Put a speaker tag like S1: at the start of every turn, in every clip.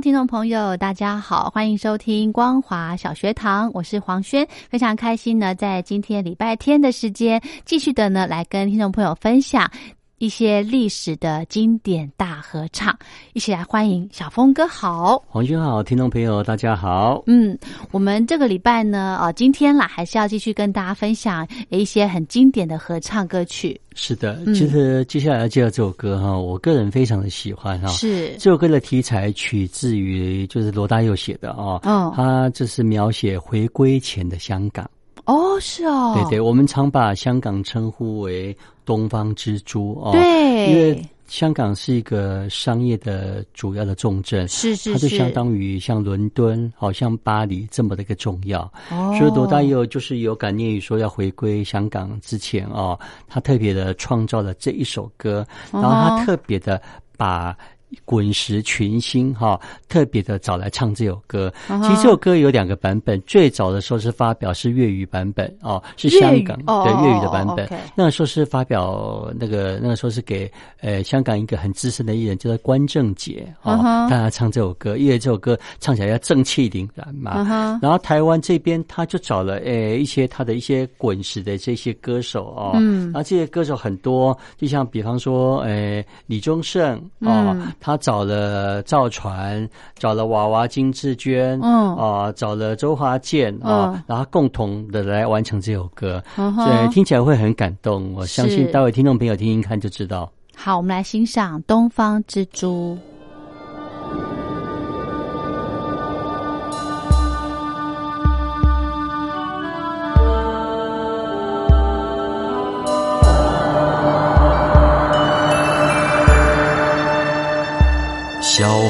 S1: 听众朋友，大家好，欢迎收听光华小学堂，我是黄轩，非常开心呢，在今天礼拜天的时间，继续的呢来跟听众朋友分享一些历史的经典大合唱，一起来欢迎小峰哥好，
S2: 黄军好，听众朋友大家好，
S1: 嗯，我们这个礼拜呢，哦，今天啦，还是要继续跟大家分享一些很经典的合唱歌曲。
S2: 是的，其实接下来要介绍这首歌哈，我个人非常的喜欢哈。
S1: 是
S2: 这首歌的题材取自于就是罗大佑写的啊，
S1: 嗯，
S2: 他就是描写回归前的香港。
S1: 哦，是哦，
S2: 对对，我们常把香港称呼为东方之珠哦，
S1: 对，
S2: 因为。香港是一个商业的主要的重镇，
S1: 是是是，
S2: 它就相当于像伦敦、好像巴黎这么的一个重要。
S1: 哦，
S2: 所以罗大佑就是有感念于说要回归香港之前哦，他特别的创造了这一首歌，然后他特别的把。滚石群星哈，特别的找来唱这首歌。其实这首歌有两个版本，最早的时候是发表是粤语版本哦，是香港的粤语的版本。那个时候是发表那个那个时候是给呃香港一个很资深的艺人，叫做关正杰哦，他唱这首歌，因为这首歌唱起来要正气凛然嘛。然后台湾这边他就找了呃一些他的一些滚石的这些歌手哦，然后这些歌手很多，就像比方说呃李宗盛哦。他找了赵传，找了娃娃金志娟，
S1: 嗯
S2: 啊，找了周华健啊，然后共同的来完成这首歌，对，听起来会很感动。我相信待会听众朋友听听看就知道。
S1: 好，我们来欣赏《东方之珠》。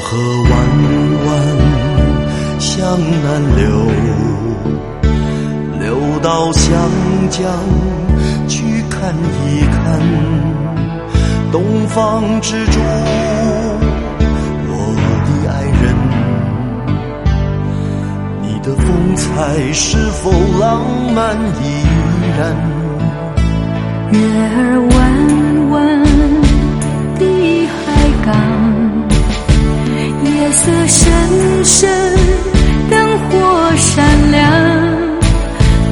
S3: 河弯弯向南流，流到湘江去看一看东方之珠，我的爱人，你的风采是否浪漫依然？
S4: 月儿弯弯的海港。夜色深深，灯火闪亮，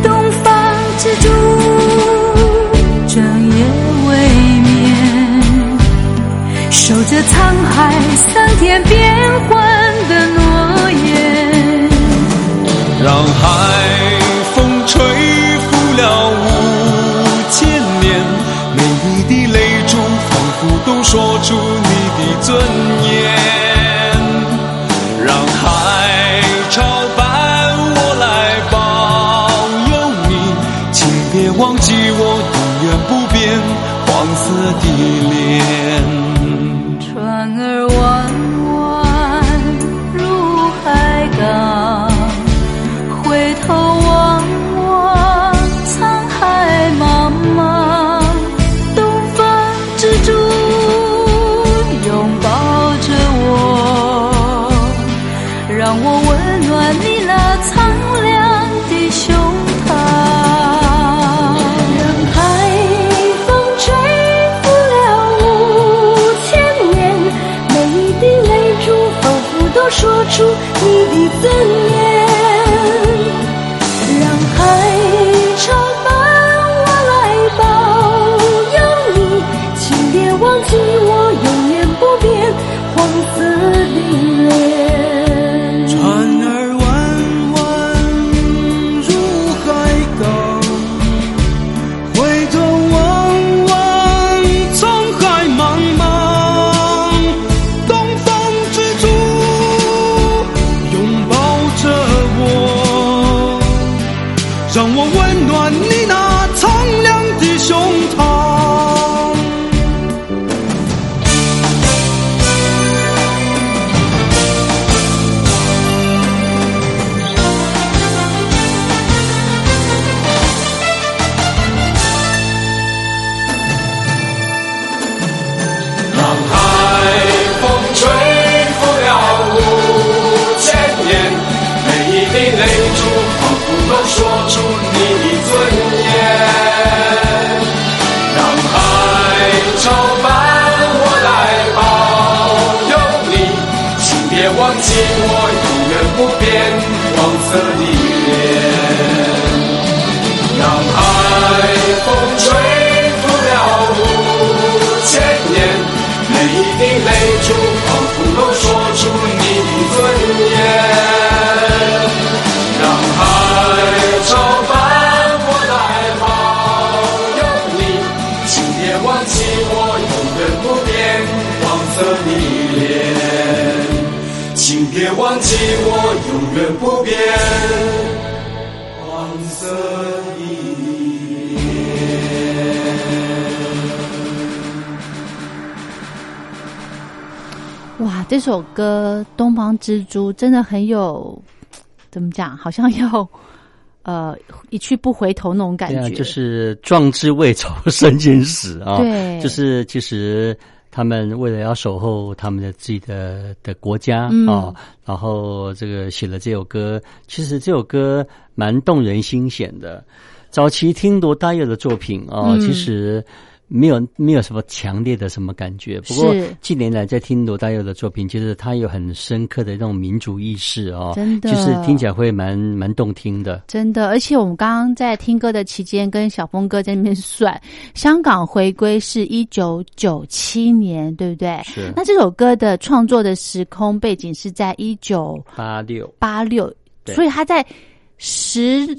S4: 东方之珠，整夜未眠，守着沧海桑田变幻的诺言，
S3: 让海风吹拂了五千年，每一滴泪珠。
S4: 放
S5: 让我温暖你那苍凉的胸膛。让海风吹拂了五千年，每一滴泪珠仿佛都说出你的尊严。
S6: 说出你的尊严。让海潮伴我来保佑你，请别忘记我永远不变别忘记我永远不变黄色的
S1: 哇，这首歌《东方之珠》真的很有，怎么讲？好像要呃一去不回头那种感觉。
S2: 对啊，就是壮志未酬身先死啊！
S1: 对
S2: 就是其实他们为了要守候他们的自己的的国家
S1: 嗯
S2: 啊，然后这个写了这首歌。其实这首歌蛮动人心弦的。早期听罗大佑的作品啊，
S1: 嗯
S2: 其实。没有没有什么强烈的什么感觉，不过近年来在听罗大佑的作品，就是他有很深刻的那种民族意识哦，
S1: 真的。
S2: 就是听起来会蛮蛮动听的。
S1: 真的，而且我们刚刚在听歌的期间，跟小峰哥在那边算，香港回归是一九九七年，对不对？
S2: 是。
S1: 那这首歌的创作的时空背景是在一九
S2: 八六。
S1: 八六，所以他在十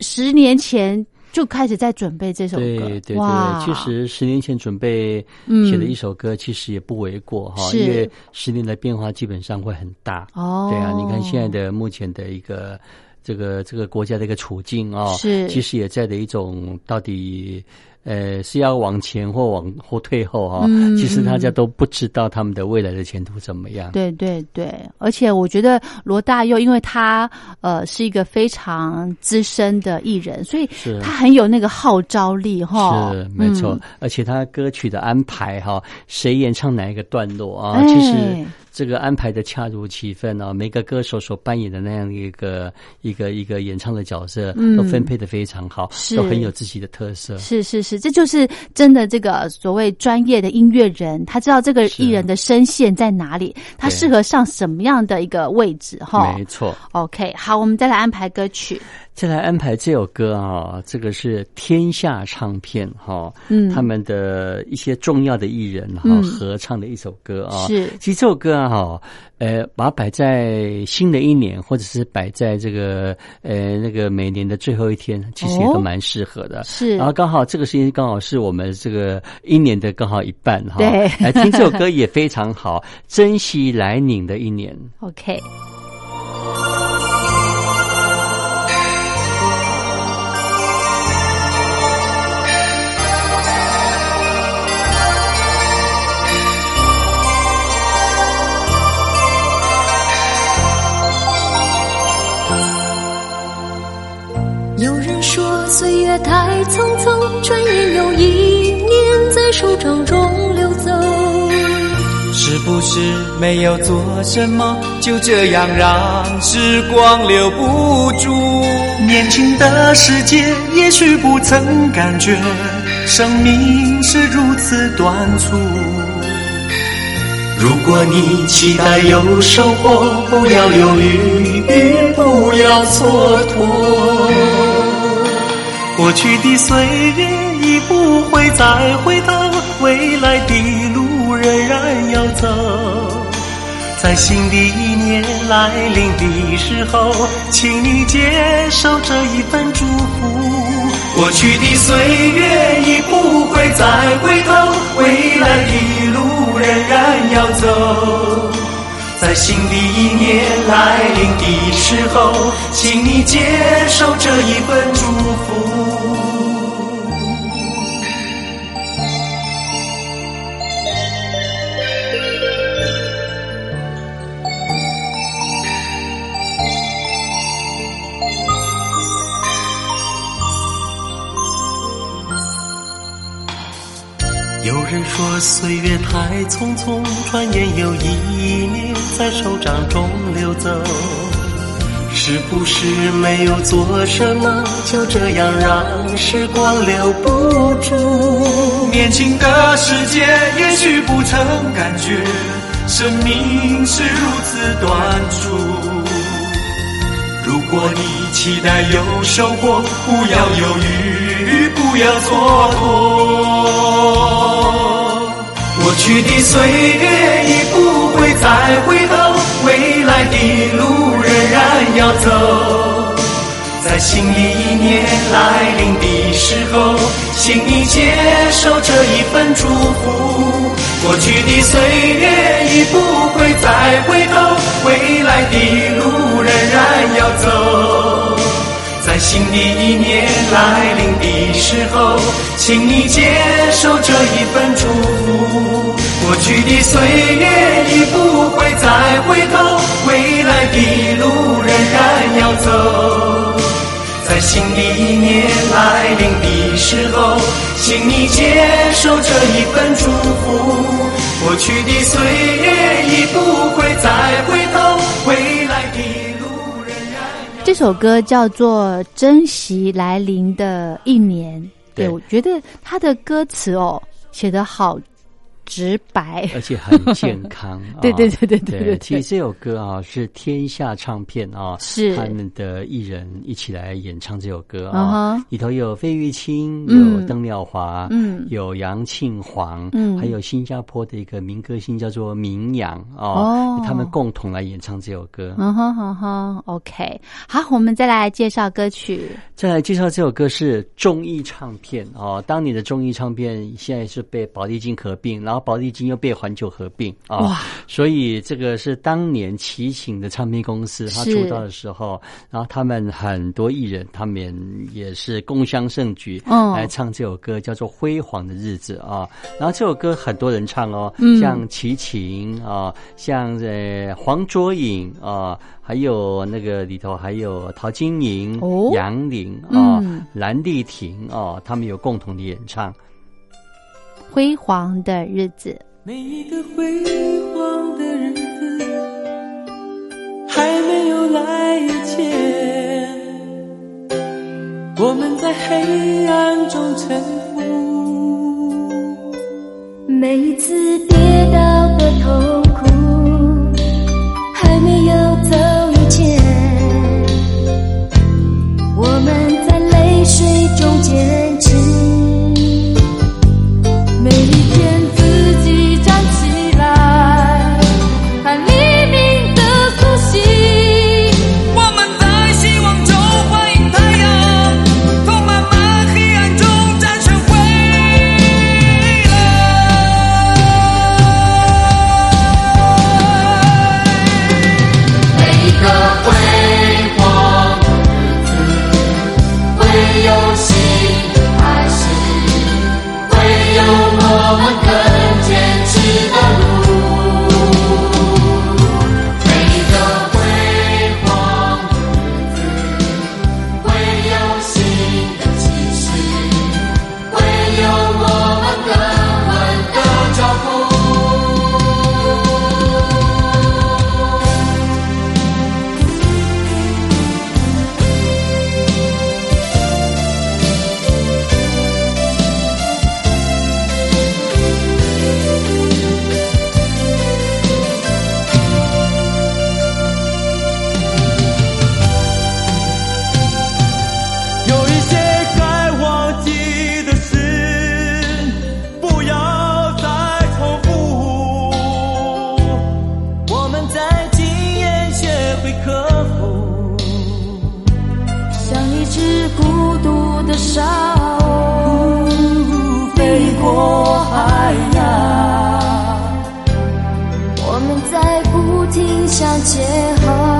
S1: 十年前就开始在准备这首歌。
S2: 对对对，其实十年前准备
S1: 嗯
S2: 写的一首歌，其实也不为过哈，
S1: 是
S2: 因为十年的变化基本上会很大。
S1: 哦，
S2: 对啊，你看现在的目前的一个这个这个国家的一个处境啊、
S1: 是
S2: 其实也在的一种到底。呃，是要往前或往后退后哈、
S1: 嗯
S2: 其实大家都不知道他们的未来的前途怎么样。
S1: 对对对，而且我觉得罗大佑，因为他呃是一个非常资深的艺人，所以他很有那个号召力哈。
S2: 是没错，
S1: 嗯。
S2: 而且他歌曲的安排哈，谁演唱哪一个段落啊，
S1: 哎。
S2: 其实这个安排的恰如其分啊，每个歌手所扮演的那样一个一个一个演唱的角色，
S1: 嗯
S2: 都分配的非常好，
S1: 是
S2: 都很有自己的特色。
S1: 是是是，这就是真的这个所谓专业的音乐人，他知道这个艺人的声线在哪里，他适合上什么样的一个位置哈
S2: 没。错
S1: ，OK，好，我们再来安排歌曲。
S2: 再来安排这首歌啊，这个是天下唱片哈，
S1: 嗯
S2: 他们的一些重要的艺人哈、
S1: 嗯
S2: 合唱的一首歌啊。
S1: 是
S2: 其实这首歌啊哈，呃，把它摆在新的一年，或者是摆在这个呃那个每年的最后一天，其实也都
S1: 哦
S2: 蛮适合的。
S1: 是
S2: 然后刚好这个时间刚好是我们这个一年的刚好一半哈。
S1: 对
S2: 来听这首歌也非常好，珍惜来临的一年。
S1: OK。
S4: 不是没有做什么，就这样让时光留不住？
S7: 年轻的世界，也许不曾感觉生命是如此短促。如果你期待有收获，不要犹豫，不要蹉跎。过去的岁月已不会再回头，未来的路仍然要走。在新的一年来临的时候，请你接受这一份祝福。过去的岁月已不会再回头，未来的路仍然要走。在新的一年来临的时候，请你接受这一份祝福。有人说岁月太匆匆，转眼又一年在手掌中流走。是不是没有做什么，就这样让时光留不住？年轻的世界，也许不曾感觉生命是如此短促。如果你期待有收获，不要犹豫，不要蹉跎。过去的岁月已不会再回头，未来的路仍然要走。在新的一年来临的时候，请你接受这一份祝福。过去的岁月已不会再回头，未来的路仍然要走。在新的一年来临的时候，请你接受这一份祝福。过去的岁月已不会再回头，未来的路仍然要走。在新的一年来临的时候，请你接受这一份祝福。过去的岁月已不会再回头，
S1: 这首歌叫做《珍惜来临的一年》。对，
S2: 对
S1: 我觉得他的歌词哦写得好直白。
S2: 而且很健康。啊。
S1: 对对对对对
S2: 其实这首歌啊是天下唱片啊，
S1: 是。
S2: 他们的艺人一起来演唱这首歌
S1: 嗯
S2: 啊
S1: 哼，
S2: 里头有费玉清，
S1: 嗯。
S2: 有邓妙华，
S1: 嗯。
S2: 有杨庆煌，
S1: 嗯。
S2: 还有新加坡的一个民歌星叫做明阳
S1: 哦
S2: 哦，他们共同来演唱这首歌。
S1: 嗯哼哼哼，OK，好，我们再来介绍歌曲。
S2: 再来介绍这首歌是中艺唱片哦，当年的中艺唱片现在是被宝丽金合并，然后宝丽金又被环球合并啊、所以这个是当年齐秦的唱片公司，他出道的时候，然后他们很多艺人，他们也是共襄盛举，
S1: 嗯
S2: 来唱这首歌叫做《辉煌的日子》啊。然后这首歌很多人唱哦，
S1: 嗯。
S2: 像齐秦啊，像呃黄卓颖啊，还有那个里头还有陶晶莹、
S1: 哦。
S2: 杨林啊、
S1: 嗯。
S2: 蓝丽婷啊，他们有共同的演唱。
S1: 辉煌的日子，
S7: 每一个辉煌的日子还没有来以前，我们在黑暗中沉浮。
S5: 每一次跌倒的痛苦还没有走以前，我们在泪水中坚的沙鸥，飞过海洋，我们在不停向前航。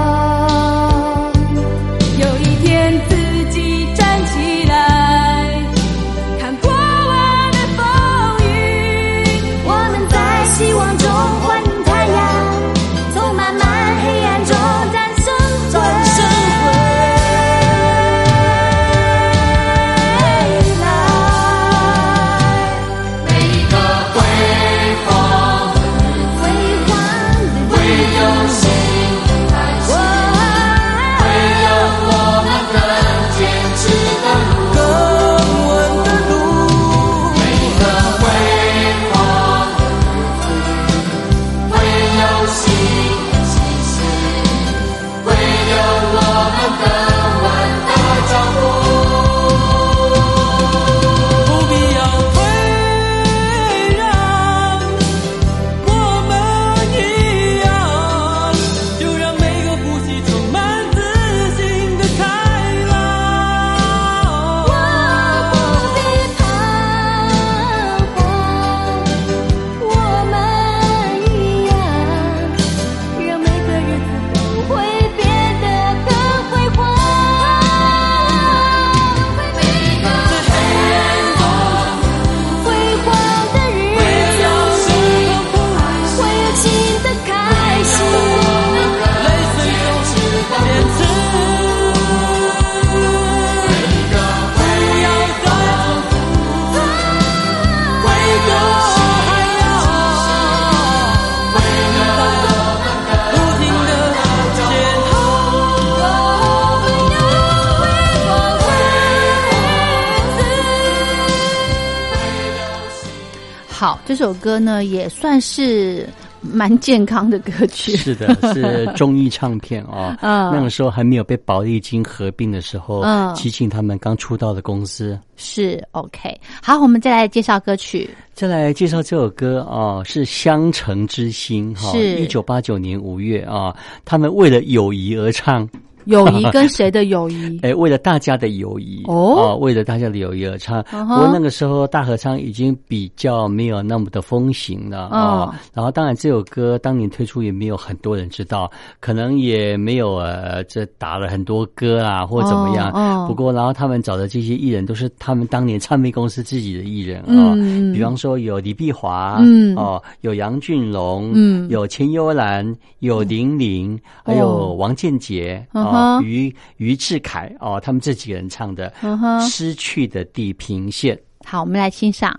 S1: 这首歌呢也算是蛮健康的歌曲。
S2: 是的，是 中艺唱片哦。
S1: 嗯
S2: 那个时候还没有被宝丽金合并的时候，
S1: 嗯
S2: 齐秦他们刚出道的公司。
S1: 是 OK。好，我们再来介绍歌曲。
S2: 再来介绍这首歌哦，是《相城之心》哈，
S1: 是
S2: 一九八九年五月啊，他们为了友谊而唱。
S1: 友谊跟谁的友谊？
S2: 哎，为了大家的友谊
S1: 哦？
S2: 啊为了大家的友谊而唱。不过那个时候大合唱已经比较没有那么的风行了啊、
S1: 嗯
S2: 然后当然这首歌当年推出也没有很多人知道，可能也没有呃这打了很多歌啊或怎么样。
S1: 哦哦。
S2: 不过然后他们找的这些艺人都是他们当年唱片公司自己的艺人啊、
S1: 嗯
S2: 比方说有李碧华，
S1: 嗯。
S2: 哦，有杨俊龙，
S1: 嗯。
S2: 有钱幽兰，有林玲，还有王建杰
S1: 嗯
S2: 于于志凯哦，他们这几个人唱的失去的地平线》。
S1: 好，我们来欣赏。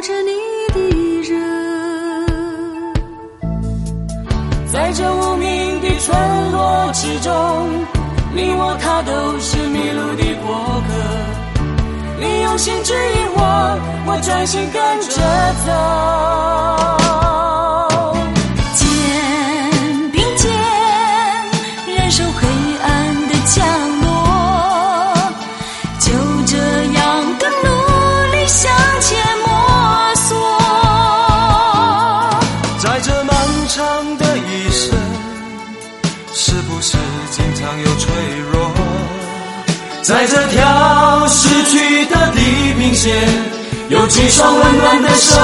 S5: 着你的热。在这无名的村落之中，你我他都是迷路的过客。你用心指引我，我专心跟着走。
S4: 是不是经常有脆弱？在这条失去的地平线，有几双温暖的手，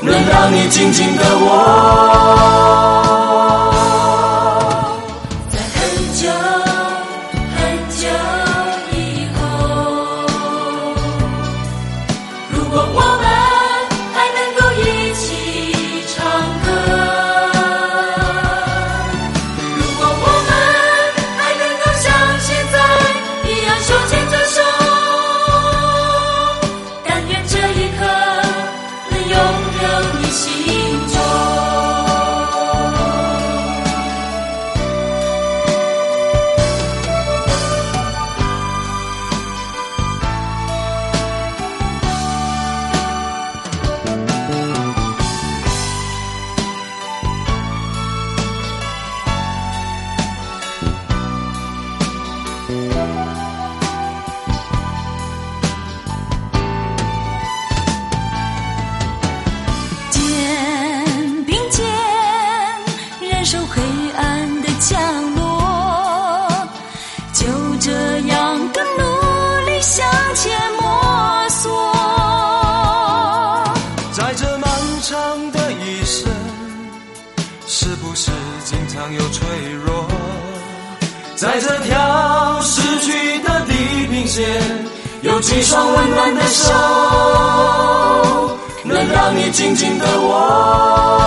S4: 能让你紧紧的握。温暖的手，能让你紧紧的握。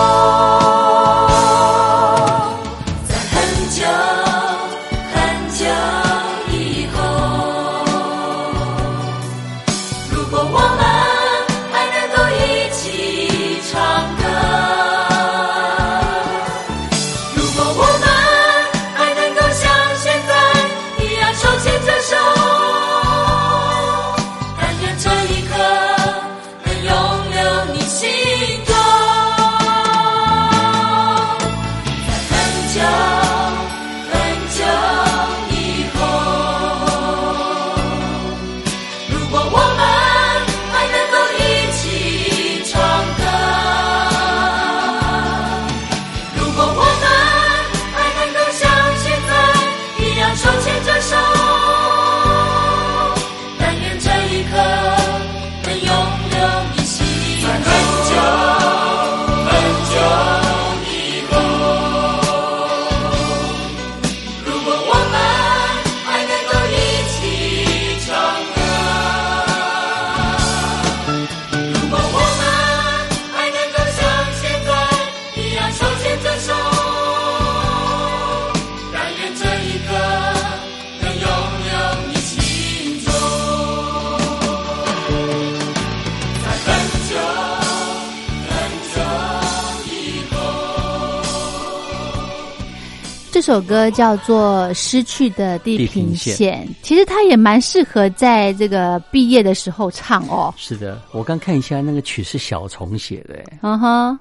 S1: 首歌叫做《失去的地
S2: 地
S1: 平
S2: 平
S1: 线
S2: 线》，
S1: 其实它也蛮适合在这个毕业的时候唱哦。
S2: 是的，我刚看一下那个曲是小虫写的，
S1: 嗯哼，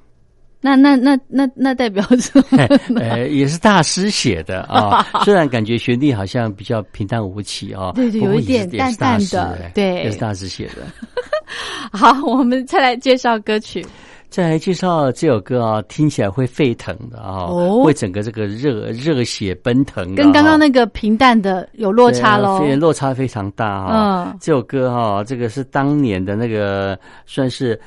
S1: 那那那那那代表什么？
S2: 呃，也是大师写的啊。虽然感觉旋律好像比较平淡无奇啊，
S1: 对对有一点淡淡的对
S2: 也是大师写的。
S1: 好，我们再来介绍歌曲。
S2: 再来介绍这首歌啊，听起来会沸腾的啊，
S1: 哦
S2: 会整个这个热热血奔腾
S1: 跟刚刚那个平淡的有落差喽。
S2: 对落差非常大哈。
S1: 嗯
S2: 这首歌哈，这个是当年的那个算是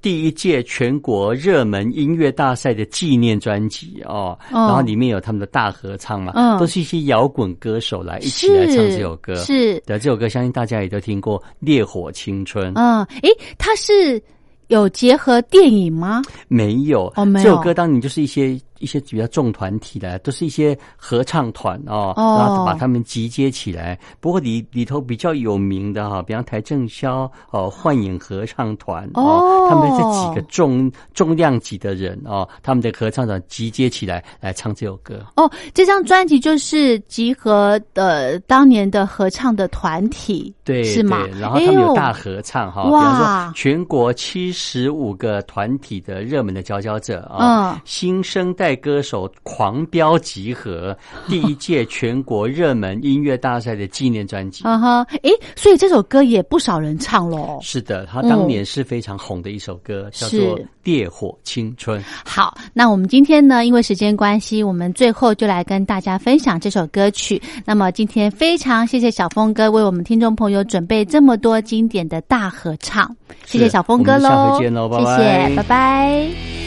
S2: 第一届全国热门音乐大赛的纪念专辑哦，
S1: 哦
S2: 然后里面有他们的大合唱嘛，
S1: 嗯
S2: 都是一些摇滚歌手来一起来唱这首歌。
S1: 是，
S2: 的，这首歌相信大家也都听过《烈火青春》。
S1: 嗯，诶，它是有结合电影吗？
S2: 没有，
S1: 哦没有
S2: 这首歌当年就是一些一些比较重团体的，都是一些合唱团哦，
S1: 哦
S2: 然后把他们集结起来。不过里里头比较有名的哈，比方台正宵哦，幻影合唱团
S1: 哦
S2: 他们这几个重重量级的人哦，他们的合唱团集结起来来唱这首歌。
S1: 哦，这张专辑就是集合的当年的合唱的团体，
S2: 对，
S1: 是吗
S2: 对？然后他们有大合唱哈，比
S1: 哇
S2: 方说全国七十五个团体的热门的佼佼者啊，
S1: 嗯
S2: 新生代歌手狂飙集合，第一届全国热门音乐大赛的纪念专辑。
S1: 嗯哼，诶，所以这首歌也不少人唱喽。
S2: 是的，他当年是非常红的一首歌，叫做《烈火青春》。
S1: 好，那我们今天呢，因为时间关系，我们最后就来跟大家分享这首歌曲。那么今天非常谢谢小峰哥为我们听众朋友准备这么多经典的大合唱，谢谢小峰哥
S2: 喽下
S1: 喽，
S2: 回见喽拜
S1: 谢谢，拜拜。